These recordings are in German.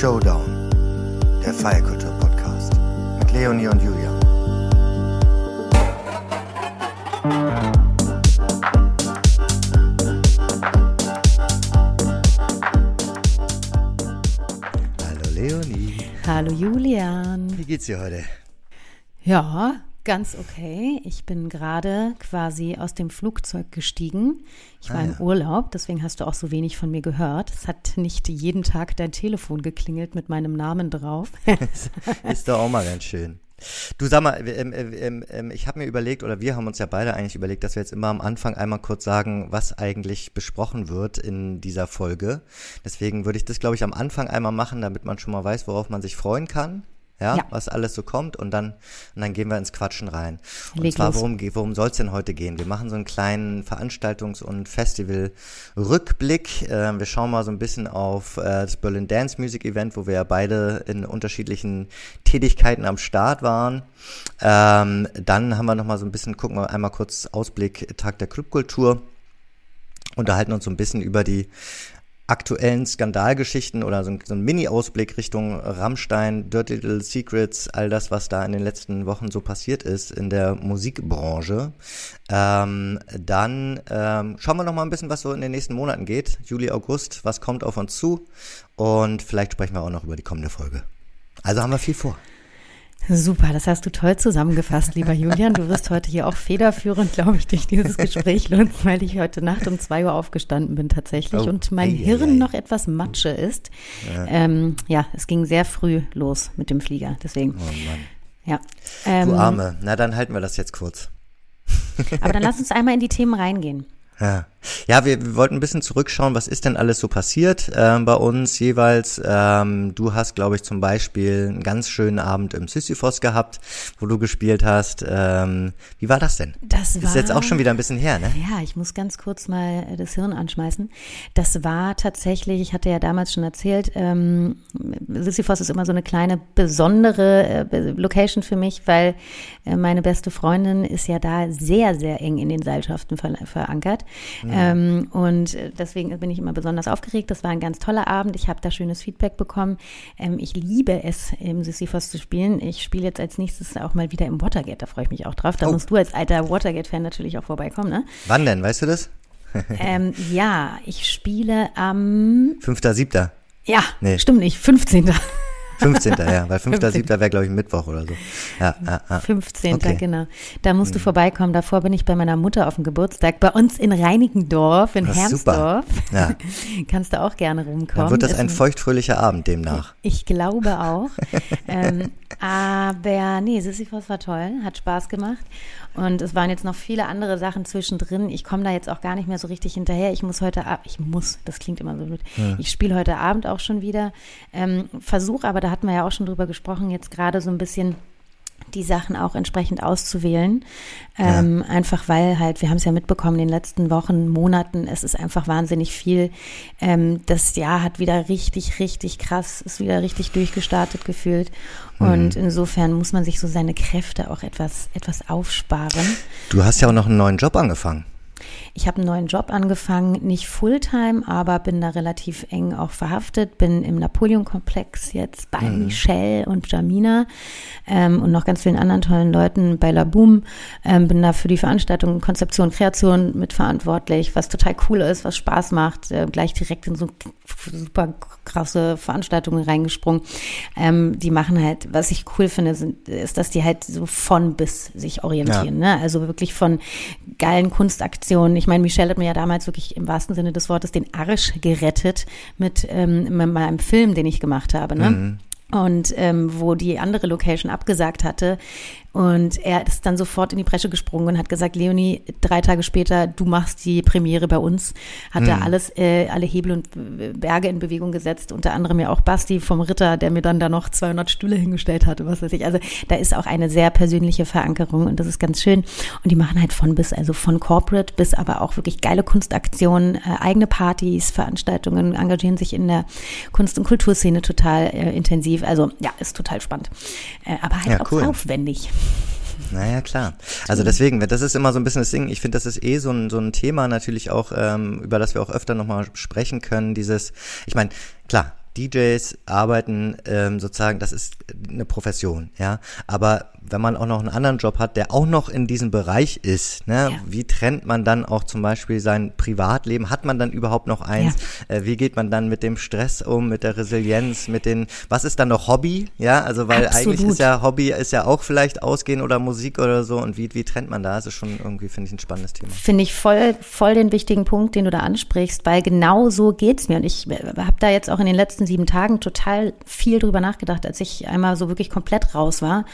Showdown, der Feierkultur-Podcast mit Leonie und Julia. Hallo Leonie. Hallo Julian. Wie geht's dir heute? Ja, ganz okay. Ich bin gerade quasi aus dem Flugzeug gestiegen. Ich war Ah, im ja. Urlaub, deswegen hast du auch so wenig von mir gehört. Es hat nicht jeden Tag dein Telefon geklingelt mit meinem Namen drauf. Ist doch auch mal ganz schön. Du sag mal, ähm, ähm, ähm, ich habe mir überlegt, oder wir haben uns ja beide eigentlich überlegt, dass wir jetzt immer am Anfang einmal kurz sagen, was eigentlich besprochen wird in dieser Folge. Deswegen würde ich das, glaube ich, am Anfang einmal machen, damit man schon mal weiß, worauf man sich freuen kann. Ja, Ja. was alles so kommt und dann und dann gehen wir ins Quatschen rein. Und Leg zwar los. worum worum soll es denn heute gehen? Wir machen so einen kleinen Veranstaltungs- und Festival-Rückblick. Äh, wir schauen mal so ein bisschen auf äh, das Berlin Dance Music Event, wo wir ja beide in unterschiedlichen Tätigkeiten am Start waren. Ähm, dann haben wir noch mal so ein bisschen gucken wir einmal kurz Ausblick Tag der Clubkultur unterhalten uns so ein bisschen über die aktuellen Skandalgeschichten oder so ein, so ein Mini-Ausblick Richtung Rammstein, Dirty Little Secrets, all das, was da in den letzten Wochen so passiert ist in der Musikbranche. Ähm, dann ähm, schauen wir noch mal ein bisschen, was so in den nächsten Monaten geht. Juli, August, was kommt auf uns zu? Und vielleicht sprechen wir auch noch über die kommende Folge. Also haben wir viel vor. Super, das hast du toll zusammengefasst, lieber Julian. Du wirst heute hier auch federführend, glaube ich, durch dieses Gespräch lohnen, weil ich heute Nacht um zwei Uhr aufgestanden bin tatsächlich Oh, und mein ei, ei, Hirn ei. noch etwas Matsche ist. Ja. Ähm, ja, es ging sehr früh los mit dem Flieger, deswegen. Oh Mann. Ja. Ähm, Du Arme. Na, dann halten wir das jetzt kurz. aber dann lass uns einmal in die Themen reingehen. Ja, ja wir, wir wollten ein bisschen zurückschauen, was ist denn alles so passiert ähm, bei uns jeweils. Ähm, du hast, glaube ich, zum Beispiel einen ganz schönen Abend im Sisyphos gehabt, wo du gespielt hast. Ähm, wie war das denn? Das ist jetzt war- auch schon wieder ein bisschen her, ne? Ja, ich muss ganz kurz mal äh, das Hirn anschmeißen. Das war tatsächlich, ich hatte ja damals schon erzählt, ähm, Sisyphos ist immer so eine kleine besondere äh, Location für mich, weil äh, meine beste Freundin ist ja da sehr, sehr eng in den Seilschaften ver verankert. Ähm, und äh, deswegen bin ich immer besonders aufgeregt. Das war ein ganz toller Abend. Ich habe da schönes Feedback bekommen. Ähm, ich liebe es, im Sisyphos zu spielen. Ich spiele jetzt als nächstes auch mal wieder im Watergate. Da freue ich mich auch drauf. Da Oh. musst du als alter Watergate-Fan natürlich auch vorbeikommen, ne? Wann denn, weißt du das? ähm, ja, ich spiele am, Fünfter, siebter, ja, Nee. stimmt nicht, 15. 15. ja, weil fünfter, 15.. siebter wäre, glaube ich, Mittwoch oder so. Ja, ja, ja. 15. Okay. genau. Da musst du vorbeikommen. Davor bin ich bei meiner Mutter auf dem Geburtstag. Bei uns in Reinickendorf, in. Hermsdorf. Ja. Kannst du auch gerne rumkommen. Dann wird das Ist ein feuchtfröhlicher Abend demnach. Ich glaube auch. ähm, aber nee, Sisyphos war toll, hat Spaß gemacht. Und es waren jetzt noch viele andere Sachen zwischendrin. Ich komme da jetzt auch gar nicht mehr so richtig hinterher. Ich muss heute Abend, ich muss, das klingt immer so blöd. Ich spiele heute Abend auch schon wieder. Ähm, Versuche, aber da hatten wir ja auch schon drüber gesprochen, jetzt gerade so ein bisschen die Sachen auch entsprechend auszuwählen. Ähm, Einfach weil halt, wir haben es ja mitbekommen in den letzten Wochen, Monaten, es ist einfach wahnsinnig viel. Ähm, das Jahr hat wieder richtig, richtig krass, ist wieder richtig durchgestartet gefühlt. Und insofern muss man sich so seine Kräfte auch etwas, etwas aufsparen. Du hast ja auch noch einen neuen Job angefangen. Ich habe einen neuen Job angefangen, nicht Fulltime, aber bin da relativ eng auch verhaftet. Bin im Napoleon-Komplex jetzt bei Michelle und Jamina ähm, und noch ganz vielen anderen tollen Leuten bei La Boom. Ähm, bin da für die Veranstaltung Konzeption, Kreation mitverantwortlich, was total cool ist, was Spaß macht. Äh, gleich direkt in so super krasse Veranstaltungen reingesprungen. Ähm, die machen halt, was ich cool finde, sind, ist, dass die halt so von bis sich orientieren. Ne? Also wirklich von geilen Kunstaktionen. Ich meine, Michelle hat mir ja damals wirklich im wahrsten Sinne des Wortes den Arsch gerettet mit, ähm, mit meinem Film, den ich gemacht habe. Ne? Und ähm, wo die andere Location abgesagt hatte. Und er ist dann sofort in die Bresche gesprungen und hat gesagt, Leonie, drei Tage später, du machst die Premiere bei uns. Hat da alles, äh, alle Hebel und äh, Berge in Bewegung gesetzt. Unter anderem ja auch Basti vom Ritter, der mir dann da noch 200 Stühle hingestellt hatte, was weiß ich. Also da ist auch eine sehr persönliche Verankerung und das ist ganz schön. Und die machen halt von bis, also von Corporate bis aber auch wirklich geile Kunstaktionen, äh, eigene Partys, Veranstaltungen, engagieren sich in der Kunst- und Kulturszene total äh, intensiv. Also ja, ist total spannend. Äh, aber halt Ja, auch cool. aufwendig. Naja, klar. Also deswegen, das ist immer so ein bisschen das Ding. Ich finde, das ist eh so ein, so ein Thema natürlich auch, ähm, über das wir auch öfter nochmal sprechen können. Dieses, ich meine, klar, DJs arbeiten ähm, sozusagen, das ist eine Profession, ja. Aber wenn man auch noch einen anderen Job hat, der auch noch in diesem Bereich ist, ne, ja. wie trennt man dann auch zum Beispiel sein Privatleben? Hat man dann überhaupt noch eins? Ja. Äh, wie geht man dann mit dem Stress um, mit der Resilienz, mit den, was ist dann noch Hobby? Ja, also weil Absolut. eigentlich ist ja Hobby ist ja auch vielleicht Ausgehen oder Musik oder so und wie, wie trennt man da? Das ist schon irgendwie, finde ich, ein spannendes Thema. Finde ich voll, voll den wichtigen Punkt, den du da ansprichst, weil genau so geht's mir und ich äh, habe da jetzt auch in den letzten sieben Tagen total viel drüber nachgedacht, als ich einmal so wirklich komplett raus war.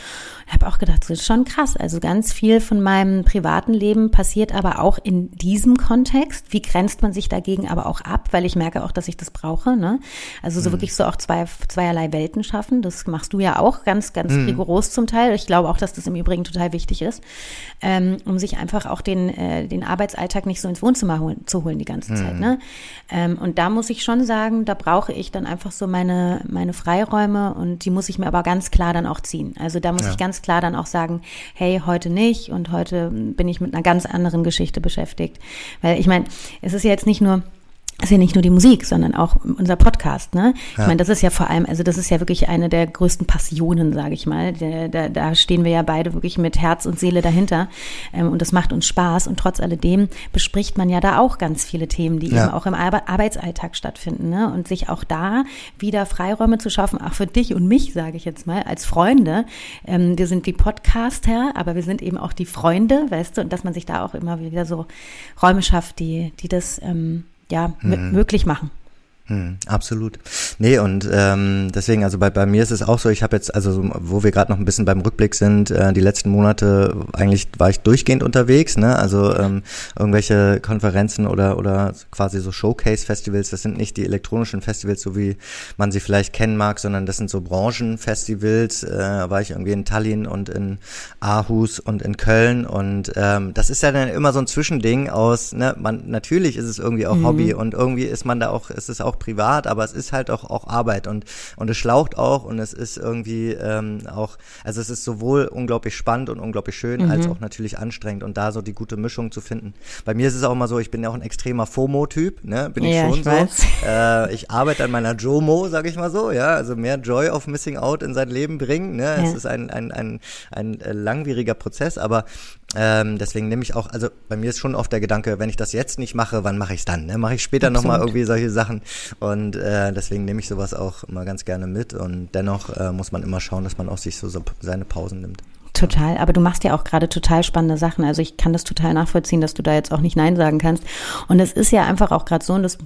Ich habe auch gedacht, das ist schon krass. Also ganz viel von meinem privaten Leben passiert aber auch in diesem Kontext. Wie grenzt man sich dagegen aber auch ab? Weil ich merke auch, dass ich das brauche. Ne? Also so mhm. wirklich so auch zwei, zweierlei Welten schaffen. Das machst du ja auch ganz, ganz mhm. rigoros zum Teil. Ich glaube auch, dass das im Übrigen total wichtig ist, ähm, um sich einfach auch den, äh, den Arbeitsalltag nicht so ins Wohnzimmer holen, zu holen die ganze mhm. Zeit. Ne? Ähm, und da muss ich schon sagen, da brauche ich dann einfach so meine, meine Freiräume und die muss ich mir aber ganz klar dann auch ziehen. Also da muss ja. ich ganz klar dann auch sagen, hey, heute nicht und heute bin ich mit einer ganz anderen Geschichte beschäftigt. Weil ich meine, es ist ja jetzt nicht nur ist ja nicht nur die Musik, sondern auch unser Podcast. Ne? Ich ja. meine, das ist ja vor allem, also das ist ja wirklich eine der größten Passionen, sage ich mal. Da, da, da stehen wir ja beide wirklich mit Herz und Seele dahinter ähm, und das macht uns Spaß. Und trotz alledem bespricht man ja da auch ganz viele Themen, die ja. eben auch im Arbeitsalltag stattfinden. Ne? Und sich auch da wieder Freiräume zu schaffen, auch für dich und mich, sage ich jetzt mal, als Freunde. Ähm, wir sind die Podcaster, aber wir sind eben auch die Freunde, weißt du, und dass man sich da auch immer wieder so Räume schafft, die, die das ähm, ja, mhm. möglich machen. Hm, absolut. Nee, und ähm, deswegen, also bei, bei mir ist es auch so, ich habe jetzt, also wo wir gerade noch ein bisschen beim Rückblick sind, äh, die letzten Monate eigentlich war ich durchgehend unterwegs, ne? Also ähm, irgendwelche Konferenzen oder oder quasi so Showcase-Festivals, das sind nicht die elektronischen Festivals, so wie man sie vielleicht kennen mag, sondern das sind so Branchenfestivals. Äh, war ich irgendwie in Tallinn und in Aarhus und in Köln und ähm, das ist ja dann immer so ein Zwischending aus, ne, man natürlich ist es irgendwie auch mhm. Hobby und irgendwie ist man da auch, ist es auch auch privat, aber es ist halt auch, auch Arbeit und, und es schlaucht auch und es ist irgendwie ähm, auch, also es ist sowohl unglaublich spannend und unglaublich schön, mhm. als auch natürlich anstrengend und da so die gute Mischung zu finden. Bei mir ist es auch immer so, ich bin ja auch ein extremer FOMO-Typ, ne? Bin ich ja, schon ich so. Äh, ich arbeite an meiner JOMO, sag ich mal so, ja, also mehr Joy of Missing Out in sein Leben bringen. Ne? Ja. Es ist ein, ein, ein, ein äh, langwieriger Prozess, aber ähm, deswegen nehme ich auch, also bei mir ist schon oft der Gedanke, wenn ich das jetzt nicht mache, wann mache ich es dann? Ne? Mache ich später nochmal irgendwie solche Sachen. Und äh, deswegen nehme ich sowas auch immer ganz gerne mit. Und dennoch äh, muss man immer schauen, dass man auch sich so, so seine Pausen nimmt. Total, aber du machst ja auch gerade total spannende Sachen. Also ich kann das total nachvollziehen, dass du da jetzt auch nicht Nein sagen kannst. Und es ist ja einfach auch gerade so, und das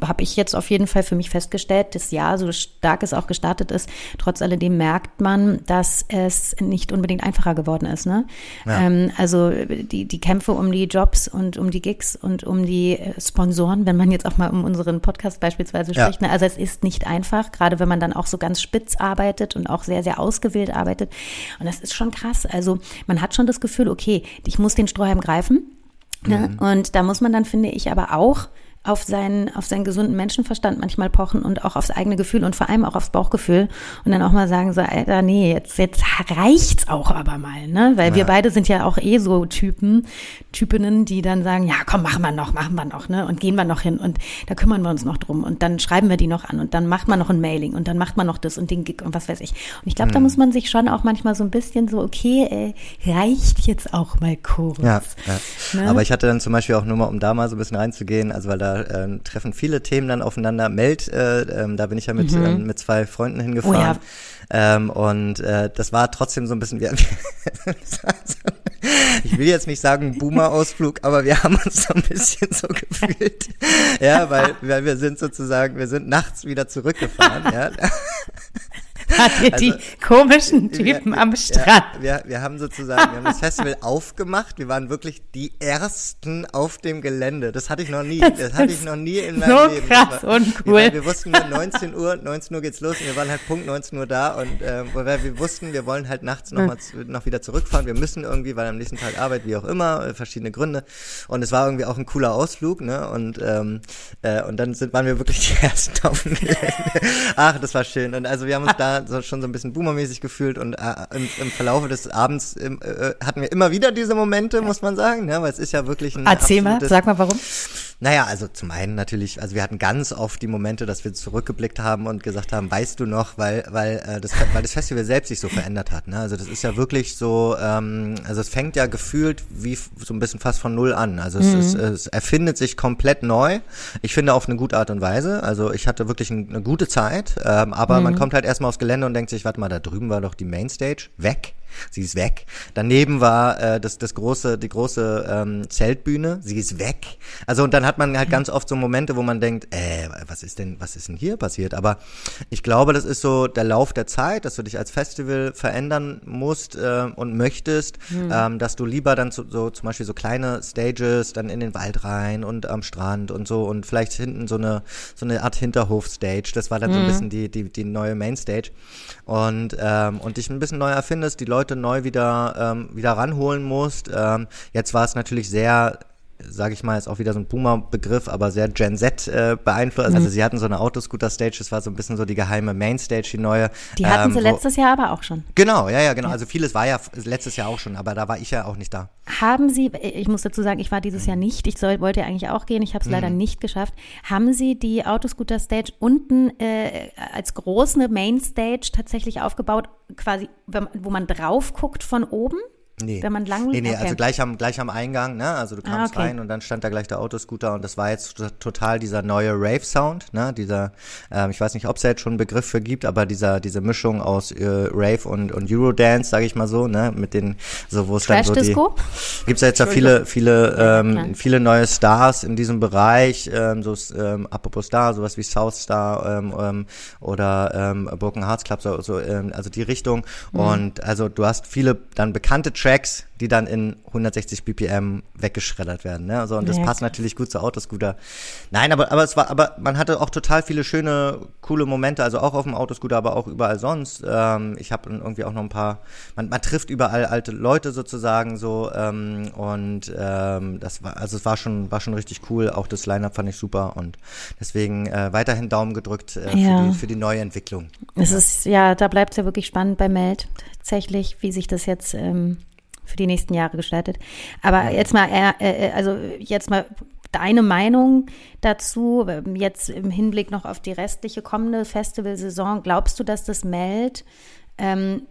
habe ich jetzt auf jeden Fall für mich festgestellt, das Jahr, so stark es auch gestartet ist, trotz alledem merkt man, dass es nicht unbedingt einfacher geworden ist. Ne? Ja. Ähm, also die, die Kämpfe um die Jobs und um die Gigs und um die äh, Sponsoren, wenn man jetzt auch mal um unseren Podcast beispielsweise spricht. Ja. Ne? Also es ist nicht einfach, gerade wenn man dann auch so ganz spitz arbeitet und auch sehr, sehr ausgewählt arbeitet. Und das ist schon krass. Also man hat schon das Gefühl, okay, ich muss den Strohhalm greifen. Ne? Mhm. Und da muss man dann, finde ich, aber auch auf seinen, auf seinen gesunden Menschenverstand manchmal pochen und auch aufs eigene Gefühl und vor allem auch aufs Bauchgefühl und dann auch mal sagen so, Alter, nee, jetzt, jetzt reicht's auch aber mal, ne? Weil ja. wir beide sind ja auch eh so Typen, Typinnen, die dann sagen, ja, komm, machen wir noch, machen wir noch, ne? Und gehen wir noch hin und da kümmern wir uns noch drum und dann schreiben wir die noch an und dann macht man noch ein Mailing und dann macht man noch das und den Gig und was weiß ich. Und ich glaube, mhm. da muss man sich schon auch manchmal so ein bisschen so, okay, äh, reicht jetzt auch mal kurz. Ja, ja. Ne? Aber ich hatte dann zum Beispiel auch nur mal, um da mal so ein bisschen reinzugehen, also weil da äh, treffen viele Themen dann aufeinander. Meld, äh, ähm, da bin ich ja mit, mhm. ähm, mit zwei Freunden hingefahren. Oh, ja. Ähm, und äh, das war trotzdem so ein bisschen wie ich will jetzt nicht sagen Boomer-Ausflug, aber wir haben uns so ein bisschen so gefühlt. Ja, weil, weil wir sind sozusagen, wir sind nachts wieder zurückgefahren. ja. Hattet also, die komischen Typen wir, am Strand. Ja, wir, wir haben sozusagen, wir haben das Festival aufgemacht. Wir waren wirklich die ersten auf dem Gelände. Das hatte ich noch nie. Das, das hatte ich noch nie in meinem so Leben. krass war, und cool. Wir, wir wussten, 19 Uhr, 19 Uhr geht's los und wir waren halt Punkt 19 Uhr da und äh, weil wir wussten, wir wollen halt nachts noch, mal, noch wieder zurückfahren. Wir müssen irgendwie, weil am nächsten Tag Arbeit, wie auch immer, äh, verschiedene Gründe. Und es war irgendwie auch ein cooler Ausflug, ne? Und ähm, äh, und dann sind, waren wir wirklich die ersten auf dem Gelände. Ach, das war schön. Und also wir haben uns da so, schon so ein bisschen boomermäßig gefühlt und äh, im, im Verlaufe des Abends äh, äh, hatten wir immer wieder diese Momente, muss man sagen, ne? weil es ist ja wirklich ein Erzähl mal, sag mal warum. Naja, also zum einen natürlich, also wir hatten ganz oft die Momente, dass wir zurückgeblickt haben und gesagt haben, weißt du noch, weil, weil, äh, das, weil das Festival selbst sich so verändert hat. Ne? Also das ist ja wirklich so, ähm, also es fängt ja gefühlt wie so ein bisschen fast von null an. Also es, mhm. ist, es erfindet sich komplett neu. Ich finde auf eine gute Art und Weise. Also ich hatte wirklich ein, eine gute Zeit, ähm, aber mhm. man kommt halt erstmal aufs Gelände und denkt sich, warte mal, da drüben war doch die Mainstage weg sie ist weg. Daneben war äh, das, das große, die große ähm, Zeltbühne, sie ist weg. Also und dann hat man halt ganz oft so Momente, wo man denkt, äh, was ist denn, was ist denn hier passiert? Aber ich glaube, das ist so der Lauf der Zeit, dass du dich als Festival verändern musst äh, und möchtest, mhm. ähm, dass du lieber dann so, so zum Beispiel so kleine Stages dann in den Wald rein und am Strand und so und vielleicht hinten so eine so eine Art Hinterhof-Stage. Das war dann mhm. so ein hm. bisschen die die die neue Mainstage und ähm, und dich ein bisschen neu erfindest, die Leute Leute neu wieder, ähm, wieder ranholen musst. Ähm, jetzt war es natürlich sehr sage ich mal, ist auch wieder so ein Boomer-Begriff, aber sehr Gen Z äh, beeinflusst. Mhm. Also sie hatten so eine Autoscooter-Stage, das war so ein bisschen so die geheime Mainstage, die neue. Die hatten ähm, sie letztes Jahr aber auch schon. Genau, ja, ja, genau. Ja. Also vieles war ja letztes Jahr auch schon, aber da war ich ja auch nicht da. Haben Sie, ich muss dazu sagen, ich war dieses Jahr nicht, ich soll, wollte ja eigentlich auch gehen, ich habe es mhm. leider nicht geschafft. Haben Sie die Autoscooter-Stage unten äh, als große Mainstage tatsächlich aufgebaut, quasi, wo man drauf guckt von oben? Nee. Wenn man lang Nee, nee, okay. also gleich am, gleich am Eingang, ne? Also du kamst ah, okay. rein und dann stand da gleich der Autoscooter und das war jetzt total dieser neue Rave-Sound, ne? Dieser, ähm, ich weiß nicht, ob es da jetzt schon einen Begriff für gibt, aber dieser, diese Mischung aus äh, Rave und, und Eurodance, sage ich mal so, ne? Mit den, so wo es dann so die. Gibt's ja jetzt ja viele, viele, ähm, ja, viele neue Stars in diesem Bereich, ähm, so ähm, apropos Star, sowas wie South Star ähm, ähm, oder ähm, Broken Hearts Club, so, so ähm, also die Richtung. Mhm. Und also du hast viele dann bekannte Tracks, die dann in 160 BPM weggeschreddert werden. Ne? Also, und das ja. passt natürlich gut zu Autoscooter. Nein, aber, aber es war, aber man hatte auch total viele schöne, coole Momente, also auch auf dem Autoscooter, aber auch überall sonst. Ähm, ich habe irgendwie auch noch ein paar, man, man trifft überall alte Leute sozusagen so ähm, und ähm, das war, also es war schon, war schon richtig cool. Auch das Line-Up fand ich super und deswegen äh, weiterhin Daumen gedrückt äh, ja. für, die, für die neue Entwicklung. Es ja. ist, ja, da bleibt es ja wirklich spannend bei Meld, tatsächlich, wie sich das jetzt ähm, für die nächsten Jahre gestaltet. Aber jetzt mal, äh, äh, also jetzt mal deine Meinung dazu, jetzt im Hinblick noch auf die restliche kommende Festivalsaison. Glaubst du, dass das Meld, ähm,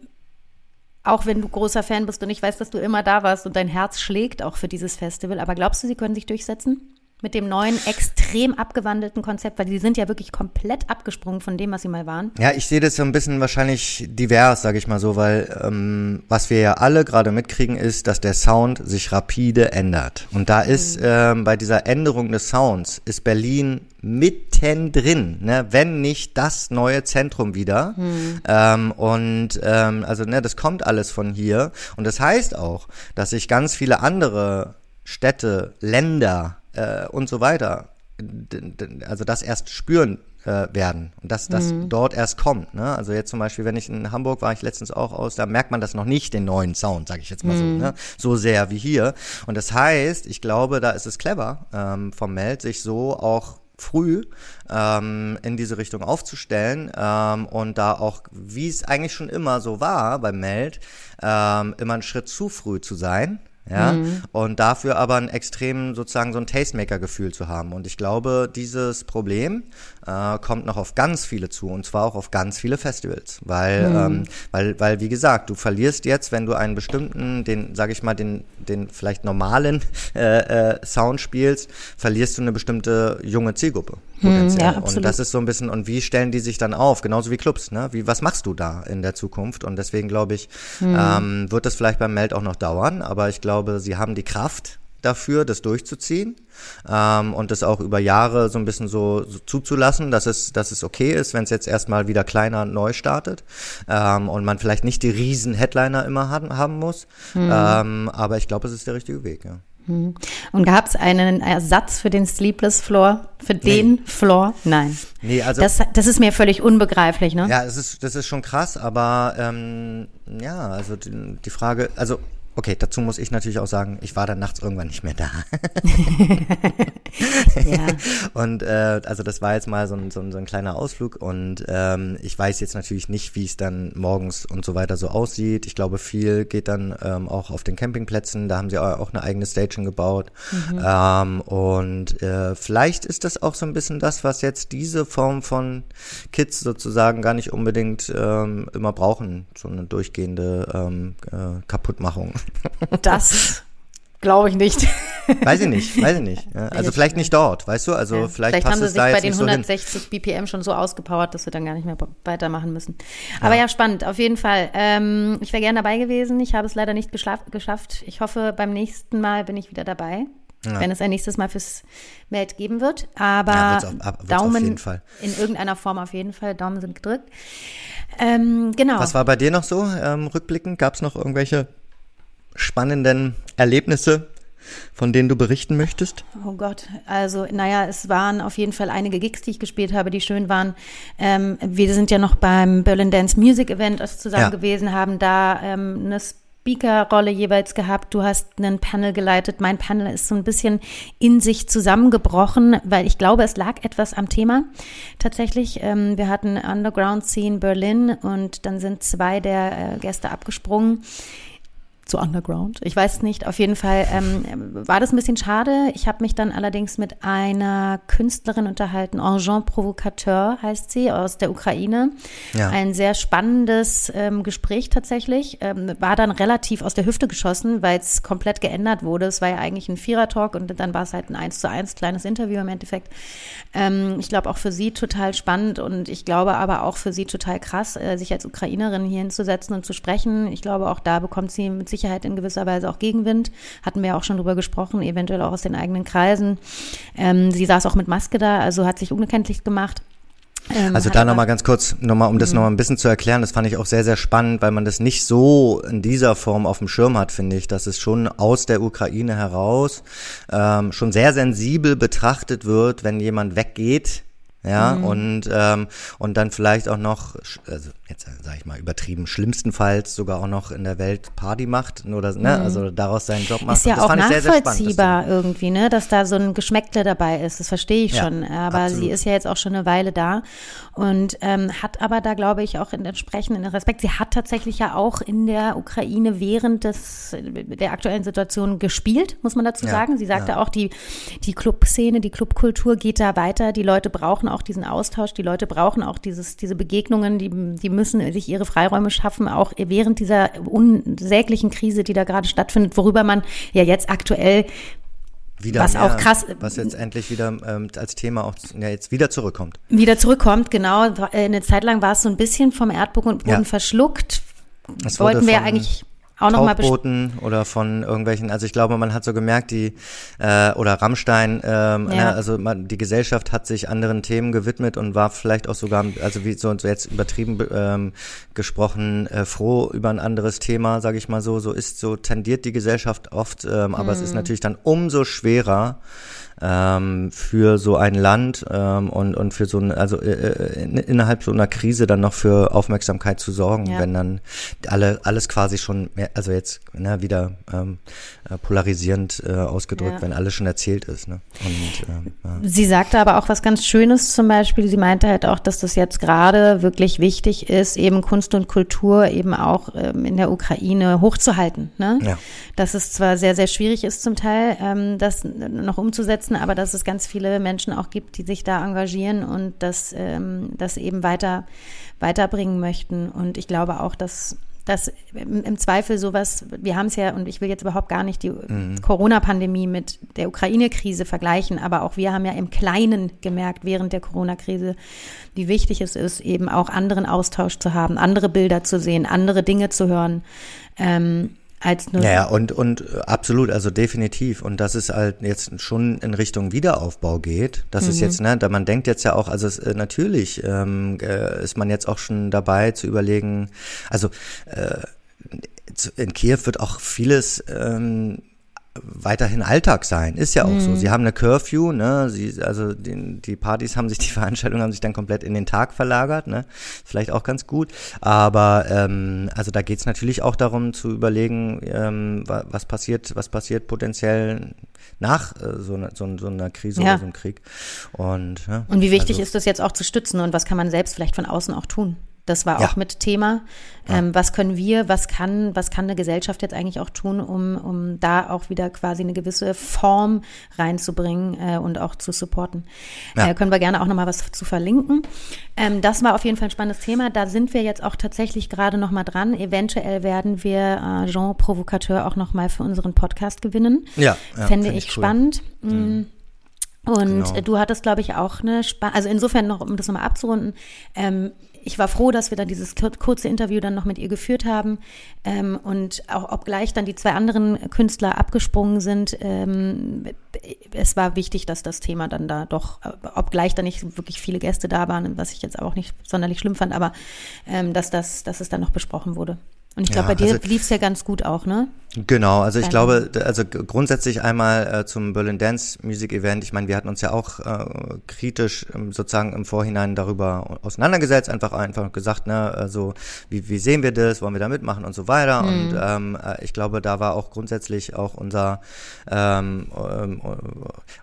auch wenn du großer Fan bist und ich weiß, dass du immer da warst und dein Herz schlägt auch für dieses Festival, aber glaubst du, sie können sich durchsetzen? Mit dem neuen, extrem abgewandelten Konzept, weil die sind ja wirklich komplett abgesprungen von dem, was sie mal waren. Ja, ich sehe das so ein bisschen wahrscheinlich divers, sage ich mal so, weil ähm, was wir ja alle gerade mitkriegen, ist, dass der Sound sich rapide ändert. Und da ist mhm. ähm, bei dieser Änderung des Sounds, ist Berlin mittendrin, ne? wenn nicht das neue Zentrum wieder. Mhm. Ähm, und ähm, also ne, das kommt alles von hier. Und das heißt auch, dass sich ganz viele andere Städte, Länder, äh, und so weiter, also das erst spüren äh, werden und dass das mhm. dort erst kommt. Ne? Also jetzt zum Beispiel, wenn ich in Hamburg war, ich letztens auch aus, da merkt man das noch nicht, den neuen Sound, sage ich jetzt mal mhm. so, ne? so sehr wie hier. Und das heißt, ich glaube, da ist es clever ähm, vom Meld, sich so auch früh ähm, in diese Richtung aufzustellen ähm, und da auch, wie es eigentlich schon immer so war beim Meld, ähm, immer einen Schritt zu früh zu sein ja, mhm. und dafür aber ein extrem sozusagen so ein Tastemaker-Gefühl zu haben. Und ich glaube, dieses Problem äh, kommt noch auf ganz viele zu und zwar auch auf ganz viele Festivals, weil, mhm. ähm, weil, weil wie gesagt, du verlierst jetzt, wenn du einen bestimmten, den, sage ich mal, den, den vielleicht normalen äh, äh, Sound spielst, verlierst du eine bestimmte junge Zielgruppe. Mhm, ja, und das ist so ein bisschen, und wie stellen die sich dann auf? Genauso wie Clubs, ne? Wie, was machst du da in der Zukunft? Und deswegen glaube ich, mhm. ähm, wird das vielleicht beim Meld auch noch dauern, aber ich glaube, sie haben die Kraft, dafür, das durchzuziehen ähm, und das auch über Jahre so ein bisschen so, so zuzulassen, dass es, dass es okay ist, wenn es jetzt erstmal wieder kleiner neu startet ähm, und man vielleicht nicht die riesen Headliner immer haben, haben muss. Mhm. Ähm, aber ich glaube, es ist der richtige Weg, ja. Mhm. Und gab es einen Ersatz für den Sleepless Floor, für den nee. Floor? Nein. Nee, also das, das ist mir völlig unbegreiflich, ne? Ja, das ist das ist schon krass, aber ähm, ja, also die, die Frage, also Okay, dazu muss ich natürlich auch sagen, ich war dann nachts irgendwann nicht mehr da. ja. Und äh, also das war jetzt mal so ein, so ein, so ein kleiner Ausflug und ähm, ich weiß jetzt natürlich nicht, wie es dann morgens und so weiter so aussieht. Ich glaube, viel geht dann ähm, auch auf den Campingplätzen. Da haben sie auch eine eigene Station gebaut. Mhm. Ähm, und äh, vielleicht ist das auch so ein bisschen das, was jetzt diese Form von Kids sozusagen gar nicht unbedingt ähm, immer brauchen. So eine durchgehende ähm, äh, Kaputtmachung. Das glaube ich nicht. Weiß ich nicht, weiß ich nicht. Ja, also vielleicht nicht dort, weißt du? Also ja. vielleicht, vielleicht haben sie sich bei den 160 so BPM schon so ausgepowert, dass sie dann gar nicht mehr weitermachen müssen. Aber ja, ja spannend, auf jeden Fall. Ähm, ich wäre gerne dabei gewesen. Ich habe es leider nicht geschafft. Ich hoffe, beim nächsten Mal bin ich wieder dabei. Wenn es ein nächstes Mal fürs Meld geben wird. Aber wird's auf, wird's Daumen in irgendeiner Form auf jeden Fall. Daumen sind gedrückt. Ähm, genau. Was war bei dir noch so ähm, rückblickend? Gab es noch irgendwelche spannenden Erlebnisse, von denen du berichten möchtest? Oh Gott, also naja, es waren auf jeden Fall einige Gigs, die ich gespielt habe, die schön waren. Ähm, wir sind ja noch beim Berlin Dance Music Event zusammen ja. gewesen, haben da ähm, eine Speaker-Rolle jeweils gehabt. Du hast einen Panel geleitet. Mein Panel ist so ein bisschen in sich zusammengebrochen, weil ich glaube, es lag etwas am Thema. Tatsächlich, ähm, wir hatten Underground Scene Berlin und dann sind zwei der äh, Gäste abgesprungen zu Underground. Ich weiß nicht. Auf jeden Fall ähm, war das ein bisschen schade. Ich habe mich dann allerdings mit einer Künstlerin unterhalten, Engin Provocateur heißt sie, aus der Ukraine. Ja. Ein sehr spannendes ähm, Gespräch tatsächlich. Ähm, war dann relativ aus der Hüfte geschossen, weil es komplett geändert wurde. Es war ja eigentlich ein Vierer-Talk und dann war es halt ein eins zu eins kleines Interview im Endeffekt. Ähm, ich glaube auch für sie total spannend und ich glaube aber auch für sie total krass, äh, sich als Ukrainerin hier hinzusetzen und zu sprechen. Ich glaube auch da bekommt sie mit Sicherheit in gewisser Weise auch Gegenwind. Hatten wir auch schon drüber gesprochen, eventuell auch aus den eigenen Kreisen. Ähm, sie saß auch mit Maske da, also hat sich unkenntlich gemacht. Ähm, also da nochmal ganz kurz, nochmal, um das mhm. nochmal ein bisschen zu erklären, das fand ich auch sehr, sehr spannend, weil man das nicht so in dieser Form auf dem Schirm hat, finde ich, dass es schon aus der Ukraine heraus ähm, schon sehr sensibel betrachtet wird, wenn jemand weggeht, ja, mhm. und, ähm, und dann vielleicht auch noch, also jetzt sage ich mal übertrieben, schlimmstenfalls sogar auch noch in der Welt Party macht oder ne, mhm. also daraus seinen Job macht. Ist ja auch nachvollziehbar sehr, sehr irgendwie, ne, dass da so ein Geschmäckle dabei ist. Das verstehe ich ja, schon. Aber absolut. sie ist ja jetzt auch schon eine Weile da und ähm, hat aber da glaube ich auch in entsprechenden Respekt. Sie hat tatsächlich ja auch in der Ukraine während des der aktuellen Situation gespielt, muss man dazu ja, sagen. Sie sagte ja. auch, die die Clubszene, die Clubkultur geht da weiter. Die Leute brauchen auch diesen Austausch, die Leute brauchen auch dieses, diese Begegnungen, die, die müssen sich ihre Freiräume schaffen, auch während dieser unsäglichen Krise, die da gerade stattfindet, worüber man ja jetzt aktuell wieder was mehr, auch krass was jetzt endlich wieder ähm, als Thema auch ja, jetzt wieder zurückkommt. Wieder zurückkommt genau. Eine Zeit lang war es so ein bisschen vom Erdboden ja. verschluckt. Das wollten wir eigentlich auch noch Tauchbooten oder von irgendwelchen, also ich glaube, man hat so gemerkt, die äh, oder Rammstein, ähm, ja. ne, also man, die Gesellschaft hat sich anderen Themen gewidmet und war vielleicht auch sogar, also wie so, so jetzt übertrieben ähm, gesprochen, äh, froh über ein anderes Thema, sage ich mal so. So ist, so tendiert die Gesellschaft oft, ähm, aber mhm. es ist mhm. natürlich dann umso schwerer ähm, für so ein Land ähm, und, und für so ein, also äh, äh, in, innerhalb so einer Krise dann noch für Aufmerksamkeit zu sorgen, ja. wenn dann alle alles quasi schon, mehr, also jetzt ne, wieder ähm, äh, polarisierend äh, ausgedrückt, ja. wenn alles schon erzählt ist. Ne? Und, ähm, ja. Sie sagte aber auch was ganz Schönes zum Beispiel. Sie meinte halt auch, dass das jetzt gerade wirklich wichtig ist, eben Kunst und Kultur eben auch ähm, in der Ukraine hochzuhalten. Ne? Ja. Dass es zwar sehr, sehr schwierig ist zum Teil, ähm, das noch umzusetzen, aber dass es ganz viele Menschen auch gibt, die sich da engagieren und das, ähm, das eben weiter weiterbringen möchten. Und ich glaube auch, dass dass im, Zweifel sowas, wir haben es ja, und ich will jetzt überhaupt gar nicht die mhm. Corona-Pandemie mit der Ukraine-Krise vergleichen, aber auch wir haben ja im Kleinen gemerkt während der Corona-Krise, wie wichtig es ist, eben auch anderen Austausch zu haben, andere Bilder zu sehen, andere Dinge zu hören. Ähm, als nur. Ja, und, und äh, absolut, also definitiv. Und dass es halt jetzt schon in Richtung Wiederaufbau geht. Das mhm. ist jetzt, ne, da man denkt jetzt ja auch, also es, äh, natürlich ähm, äh, ist man jetzt auch schon dabei zu überlegen, also äh, in Kiew wird auch vieles ähm, weiterhin Alltag sein. Ist ja auch mhm. so. Sie haben eine Curfew, ne? Sie, also die, die Partys haben sich, die Veranstaltungen haben sich dann komplett in den Tag verlagert, ne? Vielleicht auch ganz gut. Aber ähm, also da geht's natürlich auch darum zu überlegen, ähm, was passiert, was passiert potenziell nach äh, so, ne, so, so, einer Krise ja. oder so einem Krieg. Und, ja, und wie wichtig also, ist das jetzt auch zu stützen und was kann man selbst vielleicht von außen auch tun? Das war ja. auch mit Thema. Ähm, ja. Was können wir, was kann, was kann eine Gesellschaft jetzt eigentlich auch tun, um, um da auch wieder quasi eine gewisse Form reinzubringen äh, und auch zu supporten. Ja. Äh, können wir gerne auch nochmal was zu verlinken. Ähm, das war auf jeden Fall ein spannendes Thema. Da sind wir jetzt auch tatsächlich gerade nochmal dran. Eventuell werden wir äh, Jean Provocateur auch nochmal für unseren Podcast gewinnen. Ja, ja fände ich, cool. spannend. Mhm. Mm. Und genau. du hattest, glaube ich, auch eine, Sp also insofern noch, um das nochmal abzurunden, ähm, ich war froh, dass wir dann dieses kurze Interview dann noch mit ihr geführt haben. Ähm, und auch obgleich dann die zwei anderen Künstler abgesprungen sind, ähm, es war wichtig, dass das Thema dann da doch, obgleich da nicht wirklich viele Gäste da waren, was ich jetzt auch nicht sonderlich schlimm fand, aber ähm, dass das, dass es dann noch besprochen wurde. Und ich glaube, ja, bei dir also, lief es ja ganz gut auch, ne? Genau, also ich glaube, also grundsätzlich einmal äh, zum Berlin Dance Music Event. Ich meine, wir hatten uns ja auch äh, kritisch ähm, sozusagen im Vorhinein darüber auseinandergesetzt, einfach einfach gesagt, ne, also wie, wie sehen wir das, wollen wir da mitmachen und so weiter. Mhm. Und ähm, äh, ich glaube, da war auch grundsätzlich auch unser ähm, ähm,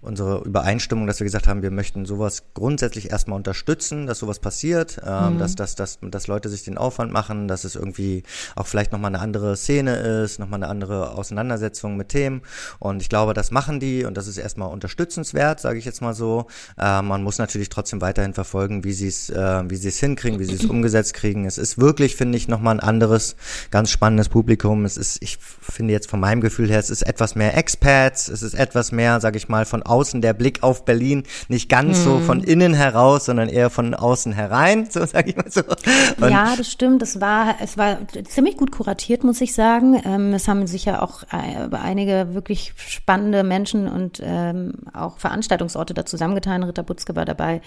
unsere Übereinstimmung, dass wir gesagt haben, wir möchten sowas grundsätzlich erstmal unterstützen, dass sowas passiert, ähm, mhm. dass, dass, dass, dass Leute sich den Aufwand machen, dass es irgendwie auch vielleicht nochmal eine andere Szene ist, nochmal eine andere Auseinandersetzung mit Themen. Und ich glaube, das machen die und das ist erstmal unterstützenswert, sage ich jetzt mal so. Äh, man muss natürlich trotzdem weiterhin verfolgen, wie sie es, äh, wie sie es hinkriegen, wie sie es umgesetzt kriegen. Es ist wirklich, finde ich, nochmal ein anderes, ganz spannendes Publikum. Es ist, ich finde jetzt von meinem Gefühl her, es ist etwas mehr Expats, es ist etwas mehr, sage ich mal, von außen der Blick auf Berlin, nicht ganz hm. so von innen heraus, sondern eher von außen herein, so sage ich mal so. Und ja, das stimmt. Es war, es war ziemlich gut kuratiert, muss ich sagen. Ähm, es haben sich ja auch äh, einige wirklich spannende Menschen und ähm, auch Veranstaltungsorte da zusammengetan. Ritter Butzke war dabei,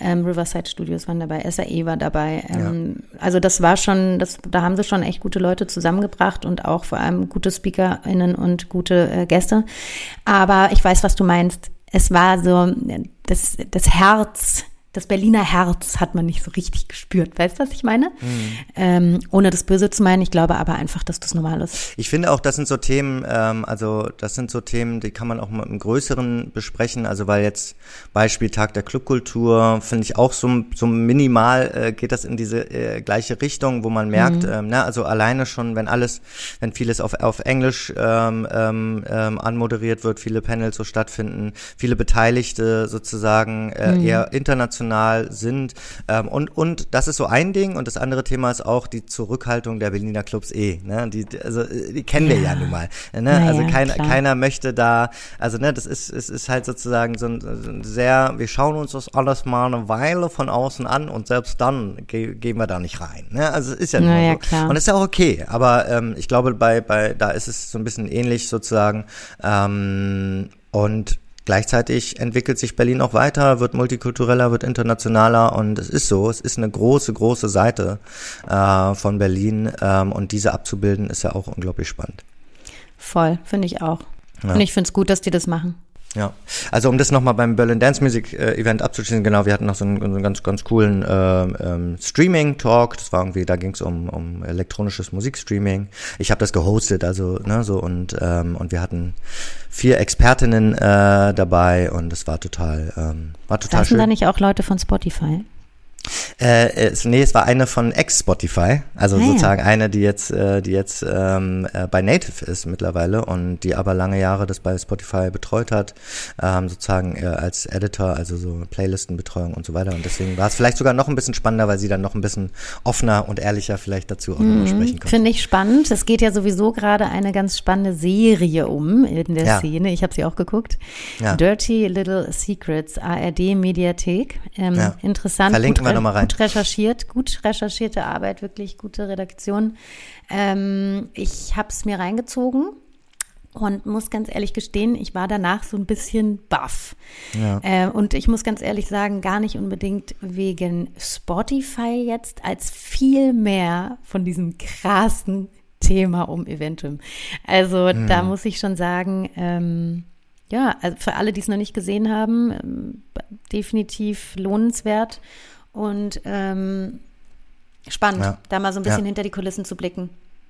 ähm, Riverside Studios waren dabei, SAE war dabei. Ähm, ja. Also das war schon, das, da haben sie schon echt gute Leute zusammengebracht und auch vor allem gute SpeakerInnen und gute äh, Gäste. Aber ich weiß, was du meinst. Es war so das, das Herz das Berliner Herz hat man nicht so richtig gespürt. Weißt du, was ich meine? Mhm. Ähm, ohne das Böse zu meinen. Ich glaube aber einfach, dass das normal ist. Ich finde auch, das sind so Themen, ähm, also das sind so Themen, die kann man auch mal im Größeren besprechen. Also weil jetzt Beispiel Tag der Clubkultur, finde ich auch so, so minimal äh, geht das in diese äh, gleiche Richtung, wo man merkt, mhm. ähm, na, also alleine schon, wenn alles, wenn vieles auf, auf Englisch ähm, ähm, ähm anmoderiert wird, viele Panels so stattfinden, viele Beteiligte sozusagen äh, mhm. eher international international sind. Ähm, und, und das ist so ein Ding. Und das andere Thema ist auch die Zurückhaltung der Berliner Clubs eh. Ne? Die, also, die kennen wir ja, ja nun mal. Ne? Naja, also kein, keiner möchte da, also ne, das ist, es ist halt sozusagen so ein, sehr, wir schauen uns das alles mal eine Weile von außen an und selbst dann ge gehen wir da nicht rein. Ne? Also es ist ja, naja, so. Klar. Und ist ja auch okay. Aber ähm, ich glaube, bei, bei, da ist es so ein bisschen ähnlich sozusagen. Ähm, und Gleichzeitig entwickelt sich Berlin auch weiter, wird multikultureller, wird internationaler und es ist so, es ist eine große, große Seite äh, von Berlin ähm, und diese abzubilden ist ja auch unglaublich spannend. Voll, finde ich auch. Ja. Und ich finde es gut, dass die das machen. Ja, also um das nochmal beim Berlin Dance Music äh, Event abzuschließen, genau, wir hatten noch so einen, so einen ganz, ganz coolen äh, ähm, Streaming-Talk, das war irgendwie, da ging es um, um elektronisches Musikstreaming. Ich habe das gehostet, also, ne, so und, ähm, und wir hatten vier Expertinnen äh, dabei und es war total, ähm, war total Saßen schön. da nicht auch Leute von Spotify? Äh, es, nee, es war eine von ex-Spotify, also ah, sozusagen ja. eine, die jetzt, äh, die jetzt ähm, äh, bei Native ist mittlerweile und die aber lange Jahre das bei Spotify betreut hat, ähm, sozusagen äh, als Editor, also so Playlistenbetreuung und so weiter. Und deswegen war es vielleicht sogar noch ein bisschen spannender, weil sie dann noch ein bisschen offener und ehrlicher vielleicht dazu auch mhm, sprechen konnte. Finde ich spannend. Es geht ja sowieso gerade eine ganz spannende Serie um in der ja. Szene. Ich habe sie auch geguckt. Ja. Dirty Little Secrets, ARD Mediathek. Ähm, ja. Interessant. Verlinken wir nochmal rein. Gut recherchiert, gut recherchierte Arbeit, wirklich gute Redaktion. Ähm, ich habe es mir reingezogen und muss ganz ehrlich gestehen, ich war danach so ein bisschen baff. Ja. Äh, und ich muss ganz ehrlich sagen, gar nicht unbedingt wegen Spotify jetzt, als viel mehr von diesem krassen Thema um Eventum. Also mhm. da muss ich schon sagen, ähm, ja, also für alle, die es noch nicht gesehen haben, ähm, definitiv lohnenswert und ähm, spannend, ja. da mal so ein bisschen ja. hinter die Kulissen zu blicken.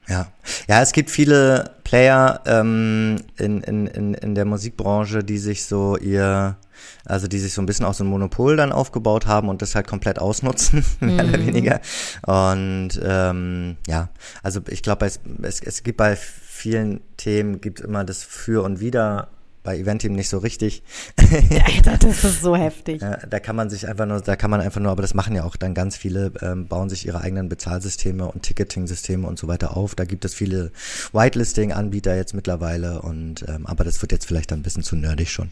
Ja, ja, es gibt viele Player ähm, in, in, in, in der Musikbranche, die sich so ihr, also die sich so ein bisschen auch so ein Monopol dann aufgebaut haben und das halt komplett ausnutzen, mehr mm. oder mhm. weniger. Und ähm, ja, also ich glaube, es, es, es gibt bei vielen Themen gibt immer das Für und Wider bei Eventim nicht so richtig. Alter, das ist so heftig. Da kann man sich einfach nur, da kann man einfach nur, aber das machen ja auch dann ganz viele, ähm, bauen sich ihre eigenen Bezahlsysteme und Ticketing-Systeme und so weiter auf. Da gibt es viele Whitelisting-Anbieter jetzt mittlerweile und ähm, aber das wird jetzt vielleicht dann ein bisschen zu nerdig schon.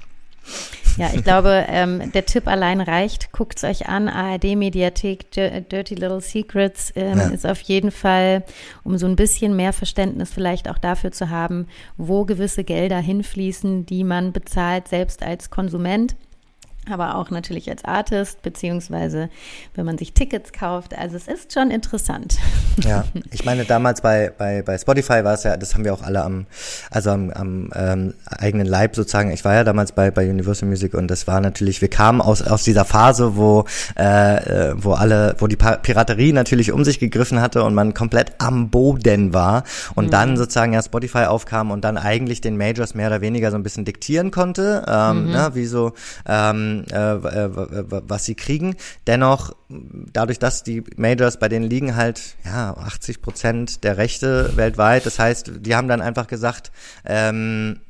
Ja, ich glaube, ähm, der Tipp allein reicht. Guckt es euch an. ARD-Mediathek, Dirty Little Secrets ähm, ja. ist auf jeden Fall, um so ein bisschen mehr Verständnis vielleicht auch dafür zu haben, wo gewisse Gelder hinfließen, die man bezahlt, selbst als Konsument aber auch natürlich als Artist, beziehungsweise wenn man sich Tickets kauft. Also es ist schon interessant. Ja, ich meine, damals bei, bei, bei Spotify war es ja, das haben wir auch alle am, also am, am ähm, eigenen Leib sozusagen. Ich war ja damals bei, bei Universal Music und das war natürlich, wir kamen aus, aus dieser Phase, wo, äh, äh wo alle, wo die Piraterie natürlich um sich gegriffen hatte und man komplett am Boden war und mhm. dann sozusagen ja Spotify aufkam und dann eigentlich den Majors mehr oder weniger so ein bisschen diktieren konnte, ähm, mhm. ne, wie so, ähm, äh, äh was sie kriegen. Dennoch, dadurch, dass die Majors, bei denen liegen halt ja 80 Prozent der Rechte weltweit. Das heißt, die haben dann einfach gesagt, ähm,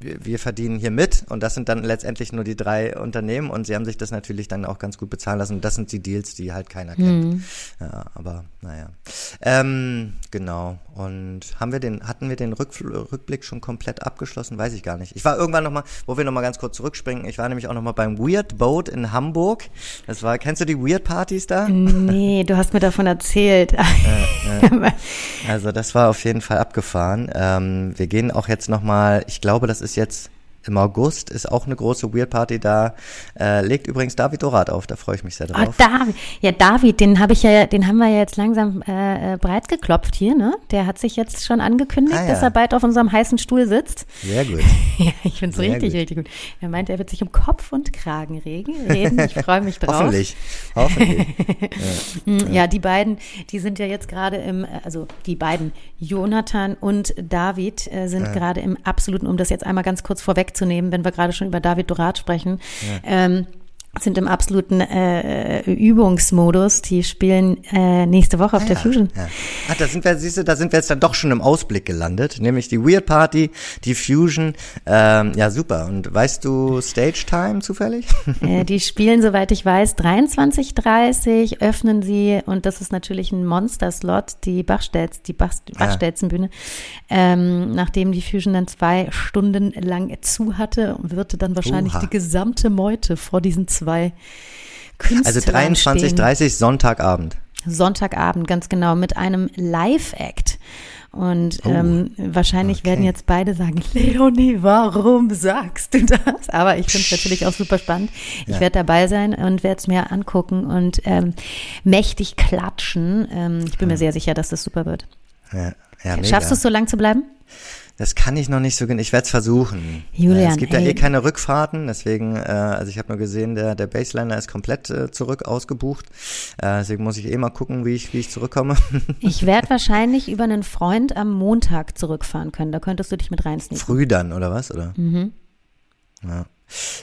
wir, wir verdienen hier mit und das sind dann letztendlich nur die drei Unternehmen und sie haben sich das natürlich dann auch ganz gut bezahlen lassen. Das sind die Deals, die halt keiner kennt. Mhm. Ja, aber naja. Ähm, genau. Und haben wir den, hatten wir den Rückfl Rückblick schon komplett abgeschlossen? Weiß ich gar nicht. Ich war irgendwann nochmal, wo wir nochmal ganz kurz zurückspringen, ich war nämlich auch nochmal beim Weird Boat in Hamburg. Das war, kennst du die Weird Partys da? Nee, du hast mir davon erzählt. Äh, äh. Also das war auf jeden Fall abgefahren. Ähm, wir gehen auch jetzt nochmal, ich glaube, das ist ist jetzt im August ist auch eine große Weird Party da. Äh, legt übrigens David Dorat auf, da freue ich mich sehr ah, drauf. Oh, David. Ja, David, den habe ich ja, den haben wir ja jetzt langsam äh, äh, breit geklopft hier, ne? Der hat sich jetzt schon angekündigt, ah, ja. dass er bald auf unserem heißen Stuhl sitzt. Sehr gut. ja, ich finde es richtig, gut. richtig gut. Er meint, er wird sich um Kopf und Kragen regen, reden. Ich freue mich drauf. Hoffentlich. Hoffentlich. ja. ja, die beiden, die sind ja jetzt gerade im, also die beiden, Jonathan und David, äh, sind ja. gerade im absoluten, um das jetzt einmal ganz kurz vorweg wegzunehmen, wenn wir gerade schon über David Dorat sprechen. Ja. Ähm, sind im absoluten äh, Übungsmodus. Die spielen äh, nächste Woche auf ah, der Fusion. Ja. Ach, da sind wir, siehst du, da sind wir jetzt dann doch schon im Ausblick gelandet, nämlich die Weird Party, die Fusion. Ähm, ja, super. Und weißt du Stage Time zufällig? Äh, die spielen, soweit ich weiß, 23.30 öffnen sie und das ist natürlich ein Monster-Slot, die Bachstelz, die Bach, Bachstelzenbühne. Ähm, nachdem die Fusion dann zwei Stunden lang zu hatte, wird dann wahrscheinlich Oha. die gesamte Meute vor diesen zwei Künstlern Also 23, stehen. 30 Sonntagabend. Sonntagabend, ganz genau, mit einem Live-Act. Und oh, ähm, wahrscheinlich okay. werden jetzt beide sagen, Leonie, warum sagst du das? Aber ich finde es natürlich auch super spannend. Ich ja. werde dabei sein und werde es mir angucken und ähm, mächtig klatschen. Ähm, ich bin ja. mir sehr sicher, dass das super wird. Ja, Schaffst du es so lang zu bleiben? Das kann ich noch nicht so genau. Ich werde es versuchen. Julian, es gibt ey. ja eh keine Rückfahrten, deswegen, äh, also ich habe nur gesehen, der, der Baseliner ist komplett äh, zurück ausgebucht. Äh, deswegen muss ich eh mal gucken, wie ich, wie ich zurückkomme. ich werde wahrscheinlich über einen Freund am Montag zurückfahren können. Da könntest du dich mit reinsneaken. Früh dann, oder was? Oder? Mhm. Ja.